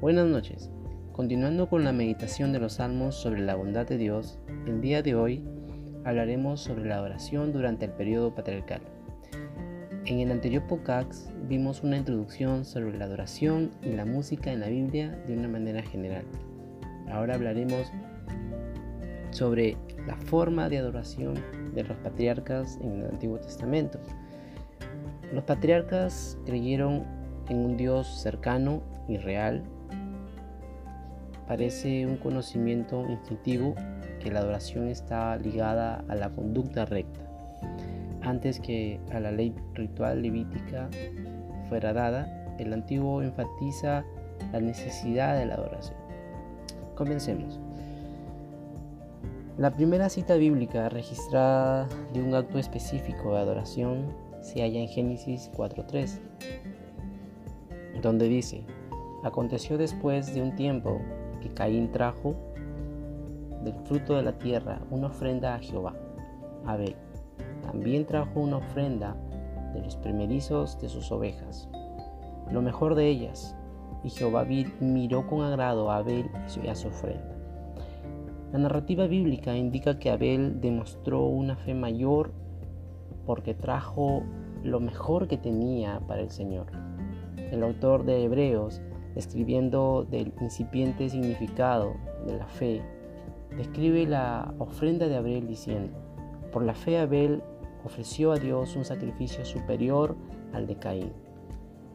Buenas noches. Continuando con la meditación de los salmos sobre la bondad de Dios, el día de hoy hablaremos sobre la oración durante el periodo patriarcal. En el anterior podcast vimos una introducción sobre la adoración y la música en la Biblia de una manera general. Ahora hablaremos sobre la forma de adoración de los patriarcas en el Antiguo Testamento. Los patriarcas creyeron en un Dios cercano y real Parece un conocimiento instintivo que la adoración está ligada a la conducta recta, antes que a la ley ritual levítica fuera dada, el antiguo enfatiza la necesidad de la adoración. Comencemos. La primera cita bíblica registrada de un acto específico de adoración se halla en Génesis 4.3, donde dice, aconteció después de un tiempo que Caín trajo del fruto de la tierra una ofrenda a Jehová. Abel también trajo una ofrenda de los primerizos de sus ovejas, lo mejor de ellas, y Jehová miró con agrado a Abel y a su ofrenda. La narrativa bíblica indica que Abel demostró una fe mayor porque trajo lo mejor que tenía para el Señor. El autor de Hebreos escribiendo del incipiente significado de la fe, describe la ofrenda de Abel diciendo, por la fe Abel ofreció a Dios un sacrificio superior al de Caín.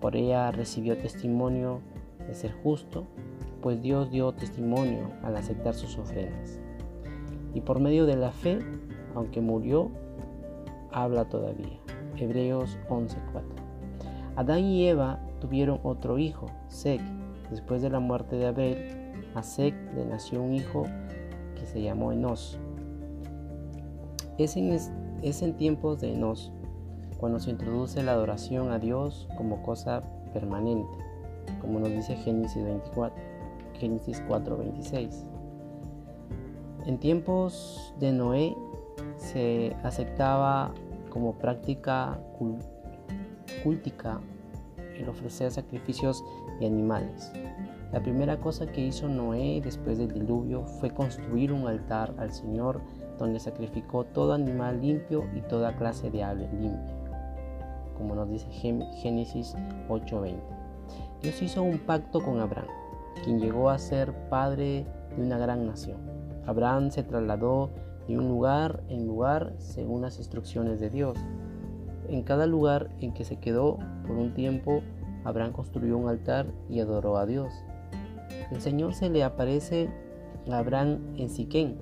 Por ella recibió testimonio de ser justo, pues Dios dio testimonio al aceptar sus ofrendas. Y por medio de la fe, aunque murió, habla todavía. Hebreos 11:4. Adán y Eva tuvieron otro hijo, Sec. Después de la muerte de Abel, a Sec le nació un hijo que se llamó Enos. Es en, es en tiempos de Enos cuando se introduce la adoración a Dios como cosa permanente, como nos dice Génesis 24, Génesis 4:26. En tiempos de Noé se aceptaba como práctica cultica el ofrecer sacrificios de animales. La primera cosa que hizo Noé después del diluvio fue construir un altar al Señor donde sacrificó todo animal limpio y toda clase de ave limpia, como nos dice Génesis 8:20. Dios hizo un pacto con Abraham, quien llegó a ser padre de una gran nación. Abraham se trasladó de un lugar en lugar según las instrucciones de Dios en cada lugar en que se quedó por un tiempo, Abraham construyó un altar y adoró a Dios. El Señor se le aparece a Abraham en Siquén,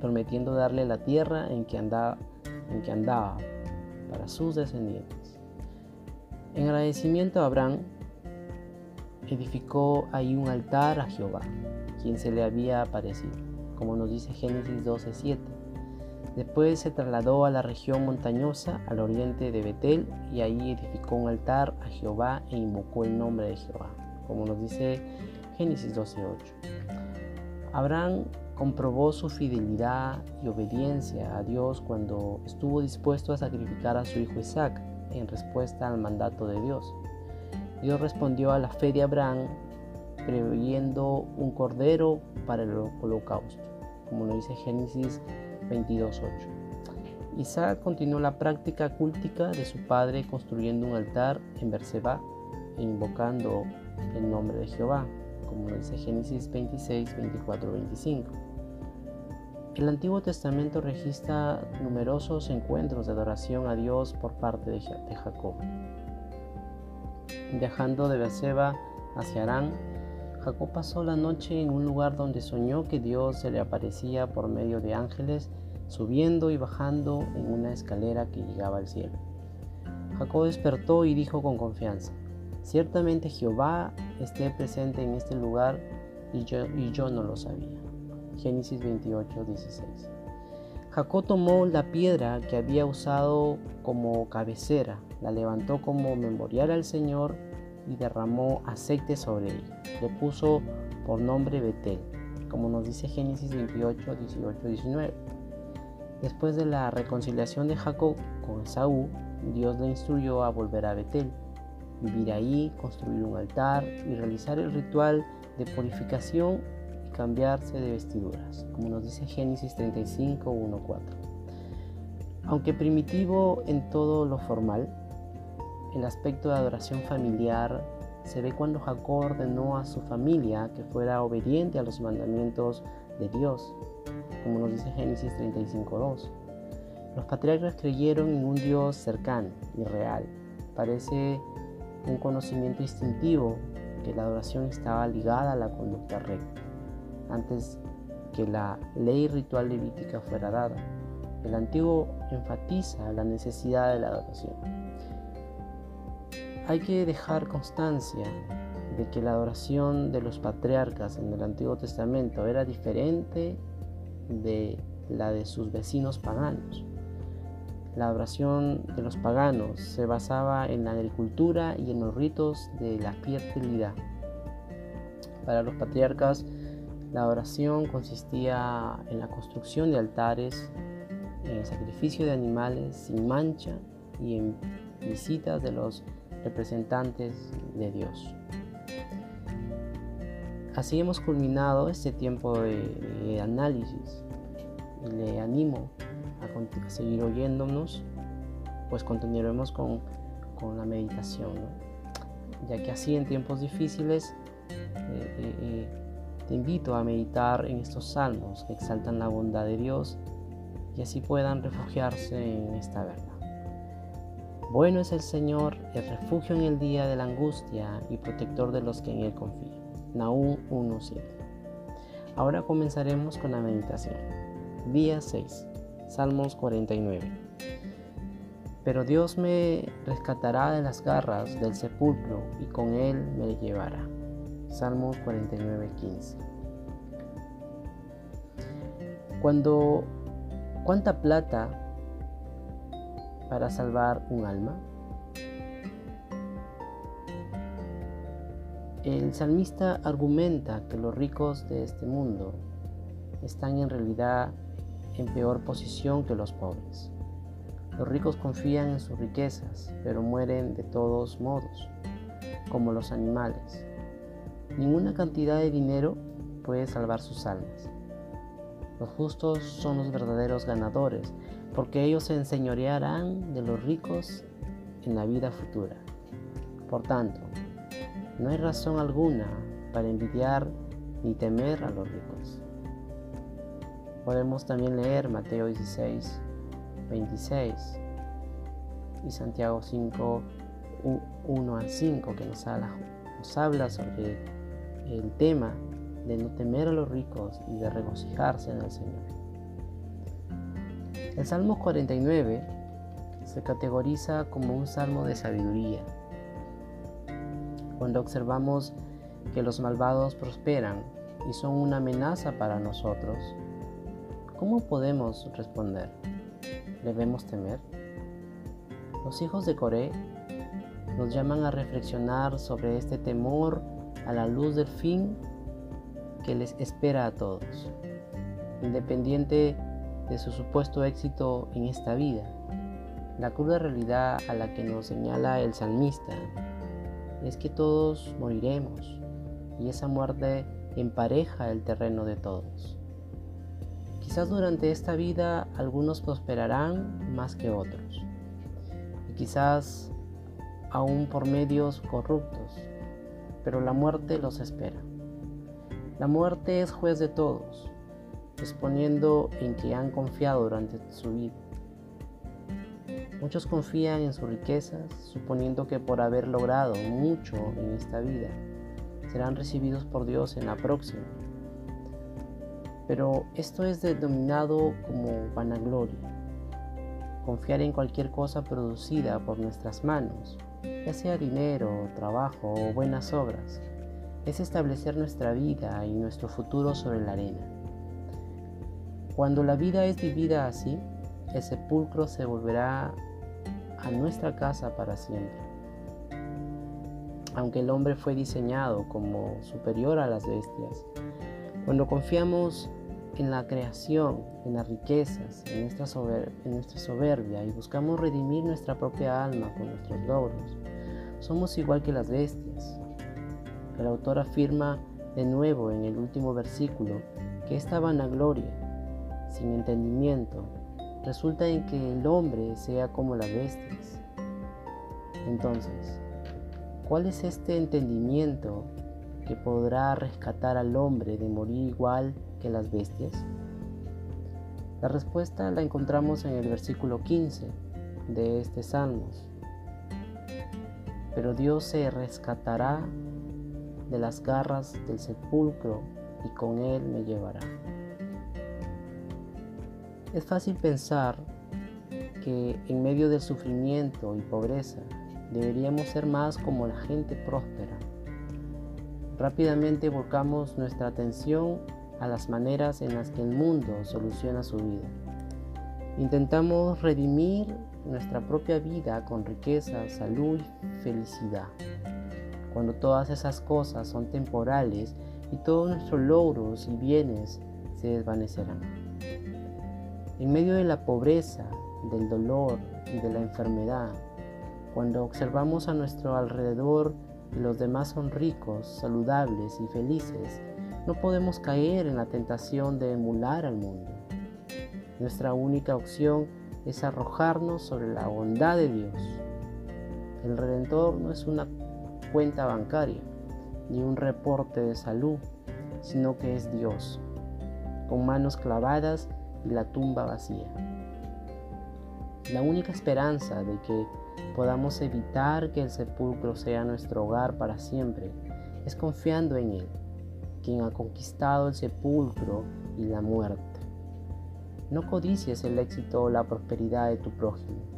prometiendo darle la tierra en que andaba, para sus descendientes. En agradecimiento a Abraham, edificó ahí un altar a Jehová, quien se le había aparecido, como nos dice Génesis 12:7. Después se trasladó a la región montañosa al oriente de Betel y ahí edificó un altar a Jehová e invocó el nombre de Jehová, como nos dice Génesis 12:8. Abraham comprobó su fidelidad y obediencia a Dios cuando estuvo dispuesto a sacrificar a su hijo Isaac en respuesta al mandato de Dios. Dios respondió a la fe de Abraham previendo un cordero para el holocausto, como nos dice Génesis 22.8. Isaac continuó la práctica cultica de su padre construyendo un altar en Berseba e invocando el nombre de Jehová, como dice Génesis 26, 24, 25. El Antiguo Testamento registra numerosos encuentros de adoración a Dios por parte de Jacob. Viajando de Berseba hacia Arán, Jacob pasó la noche en un lugar donde soñó que Dios se le aparecía por medio de ángeles subiendo y bajando en una escalera que llegaba al cielo. Jacob despertó y dijo con confianza, ciertamente Jehová esté presente en este lugar y yo, no lo sabía. Génesis 28, 16. Jacob tomó la piedra que había usado como cabecera, la levantó como memorial al Señor y derramó aceite sobre ella. Le puso por nombre Betel, como nos dice Génesis 28, 18, 19. Después de la reconciliación de Jacob con Esaú, Dios le instruyó a volver a Betel, vivir ahí, construir un altar y realizar el ritual de purificación y cambiarse de vestiduras, como nos dice Génesis 35, 1, 4. Aunque primitivo en todo lo formal, el aspecto de adoración familiar se ve cuando Jacob ordenó a su familia que fuera obediente a los mandamientos de Dios, como nos dice Génesis 35.2. Los patriarcas creyeron en un Dios cercano y real. Parece un conocimiento instintivo que la adoración estaba ligada a la conducta recta, antes que la ley ritual levítica fuera dada. El antiguo enfatiza la necesidad de la adoración. Hay que dejar constancia de que la adoración de los patriarcas en el Antiguo Testamento era diferente de la de sus vecinos paganos. La adoración de los paganos se basaba en la agricultura y en los ritos de la fertilidad. Para los patriarcas, la adoración consistía en la construcción de altares, en el sacrificio de animales sin mancha y en visitas de los representantes de Dios. Así hemos culminado este tiempo de, análisis y le animo a, seguir oyéndonos, pues continuaremos con, la meditación, ya que así en tiempos difíciles eh, eh, eh, te invito a meditar en estos salmos que exaltan la bondad de Dios y así puedan refugiarse en esta verdad. Bueno es el Señor, el refugio en el día de la angustia y protector de los que en Él confían. Nahum 1.7. Ahora comenzaremos con la meditación. Día 6. Salmos 49. Pero Dios me rescatará de las garras del sepulcro y con él me llevará. Salmos 49:15. Cuando ¿cuánta plata para salvar un alma? El salmista argumenta que los ricos de este mundo están en realidad en peor posición que los pobres. Los ricos confían en sus riquezas, pero mueren de todos modos, como los animales. Ninguna cantidad de dinero puede salvar sus almas. Los justos son los verdaderos ganadores, porque ellos se enseñorearán de los ricos en la vida futura. Por tanto, no hay razón alguna para envidiar ni temer a los ricos. Podemos también leer Mateo 16, 26 y Santiago 5, 1 al 5, que nos habla, nos habla sobre el tema de no temer a los ricos y de regocijarse en el Señor. El Salmo 49 se categoriza como un salmo de sabiduría. Cuando observamos que los malvados prosperan y son una amenaza para nosotros, ¿Cómo podemos responder? ¿Debemos temer? Los hijos de Coré nos llaman a reflexionar sobre este temor a la luz del fin que les espera a todos, independiente de su supuesto éxito en esta vida. La cruda realidad a la que nos señala el salmista es que todos moriremos y esa muerte empareja el terreno de todos. Quizás durante esta vida algunos prosperarán más que otros. Y quizás aún por medios corruptos. Pero la muerte los espera. La muerte es juez de todos, exponiendo en que han confiado durante su vida. Muchos confían en sus riquezas, suponiendo que por haber logrado mucho en esta vida, serán recibidos por Dios en la próxima pero esto es denominado como vanagloria. Confiar en cualquier cosa producida por nuestras manos, ya sea dinero, trabajo o buenas obras, es establecer nuestra vida y nuestro futuro sobre la arena. Cuando la vida es vivida así, el sepulcro se volverá a nuestra casa para siempre. Aunque el hombre fue diseñado como superior a las bestias, cuando confiamos en la creación, en las riquezas, en nuestra, soberbia y buscamos redimir nuestra propia alma con nuestros logros, somos igual que las bestias. El autor afirma de nuevo en el último versículo que esta vanagloria, sin entendimiento, resulta en que el hombre sea como las bestias. Entonces, ¿cuál es este entendimiento que podrá rescatar al hombre de morir igual que las bestias? La respuesta la encontramos en el versículo 15 de este Salmos. Pero Dios se rescatará de las garras del sepulcro y con él me llevará. Es fácil pensar que en medio del sufrimiento y pobreza deberíamos ser más como la gente próspera. Rápidamente volcamos nuestra atención a las maneras en las que el mundo soluciona su vida. Intentamos redimir nuestra propia vida con riqueza, salud y felicidad cuando todas esas cosas son temporales y todos nuestros logros y bienes se desvanecerán. En medio de la pobreza, del dolor y de la enfermedad, cuando observamos a nuestro alrededor y los demás son ricos, saludables y felices, no podemos caer en la tentación de emular al mundo. Nuestra única opción es arrojarnos sobre la bondad de Dios. El Redentor no es una cuenta bancaria ni un reporte de salud, sino que es Dios, con manos clavadas la tumba vacía. La única esperanza de que podamos evitar que el sepulcro sea nuestro hogar para siempre es confiando en Él, quien ha conquistado el sepulcro y la muerte. No codicies el éxito o la prosperidad de tu prójimo.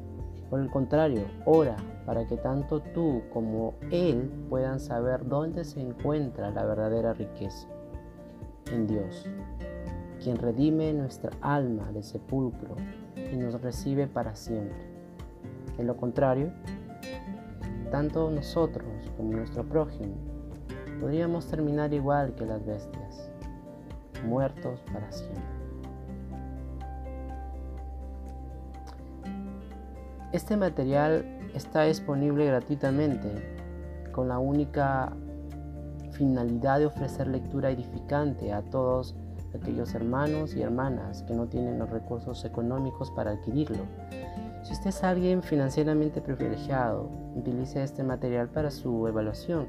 Por el contrario, ora para que tanto tú como Él puedan saber dónde se encuentra la verdadera riqueza. En Dios, quien redime nuestra alma del sepulcro y nos recibe para siempre. De lo contrario, tanto nosotros como nuestro prójimo podríamos terminar igual que las bestias, muertos para siempre. Este material está disponible gratuitamente con la única finalidad de ofrecer lectura edificante a todos aquellos hermanos y hermanas que no tienen los recursos económicos para adquirirlo. Si usted es alguien financieramente privilegiado, utilice este material para su evaluación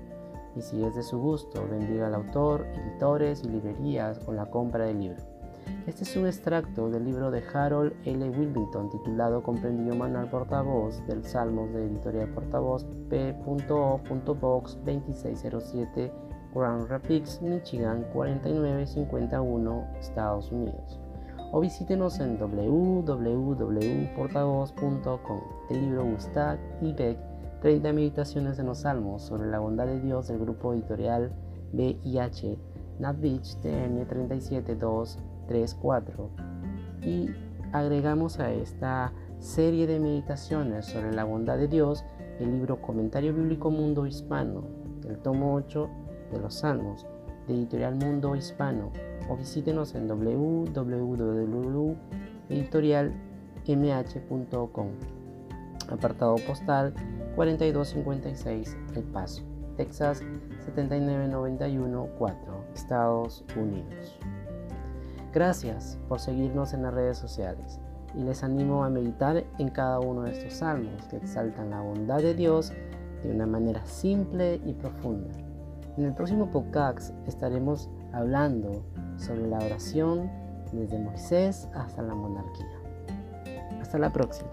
y si es de su gusto, bendiga al autor, editores y librerías con la compra del libro. Este es un extracto del libro de Harold L. Wilmington titulado Comprendido Manual Portavoz del Salmos de Editorial Portavoz P.O.Box 2607 Grand Rapids, Michigan 4951, Estados Unidos. O visítenos en www.portavoz.com. El libro Gustav y Beck 30 meditaciones en los salmos sobre la bondad de Dios del grupo editorial BIH Nat Beach TN 372 3, 4 y agregamos a esta serie de meditaciones sobre la bondad de Dios el libro Comentario Bíblico Mundo Hispano, el tomo 8 de los Salmos, de Editorial Mundo Hispano, o visítenos en www.editorialmh.com, apartado postal 4256 El Paso, Texas 79914, Estados Unidos. Gracias por seguirnos en las redes sociales y les animo a meditar en cada uno de estos salmos que exaltan la bondad de Dios de una manera simple y profunda. En el próximo podcast estaremos hablando sobre la oración desde Moisés hasta la monarquía. Hasta la próxima.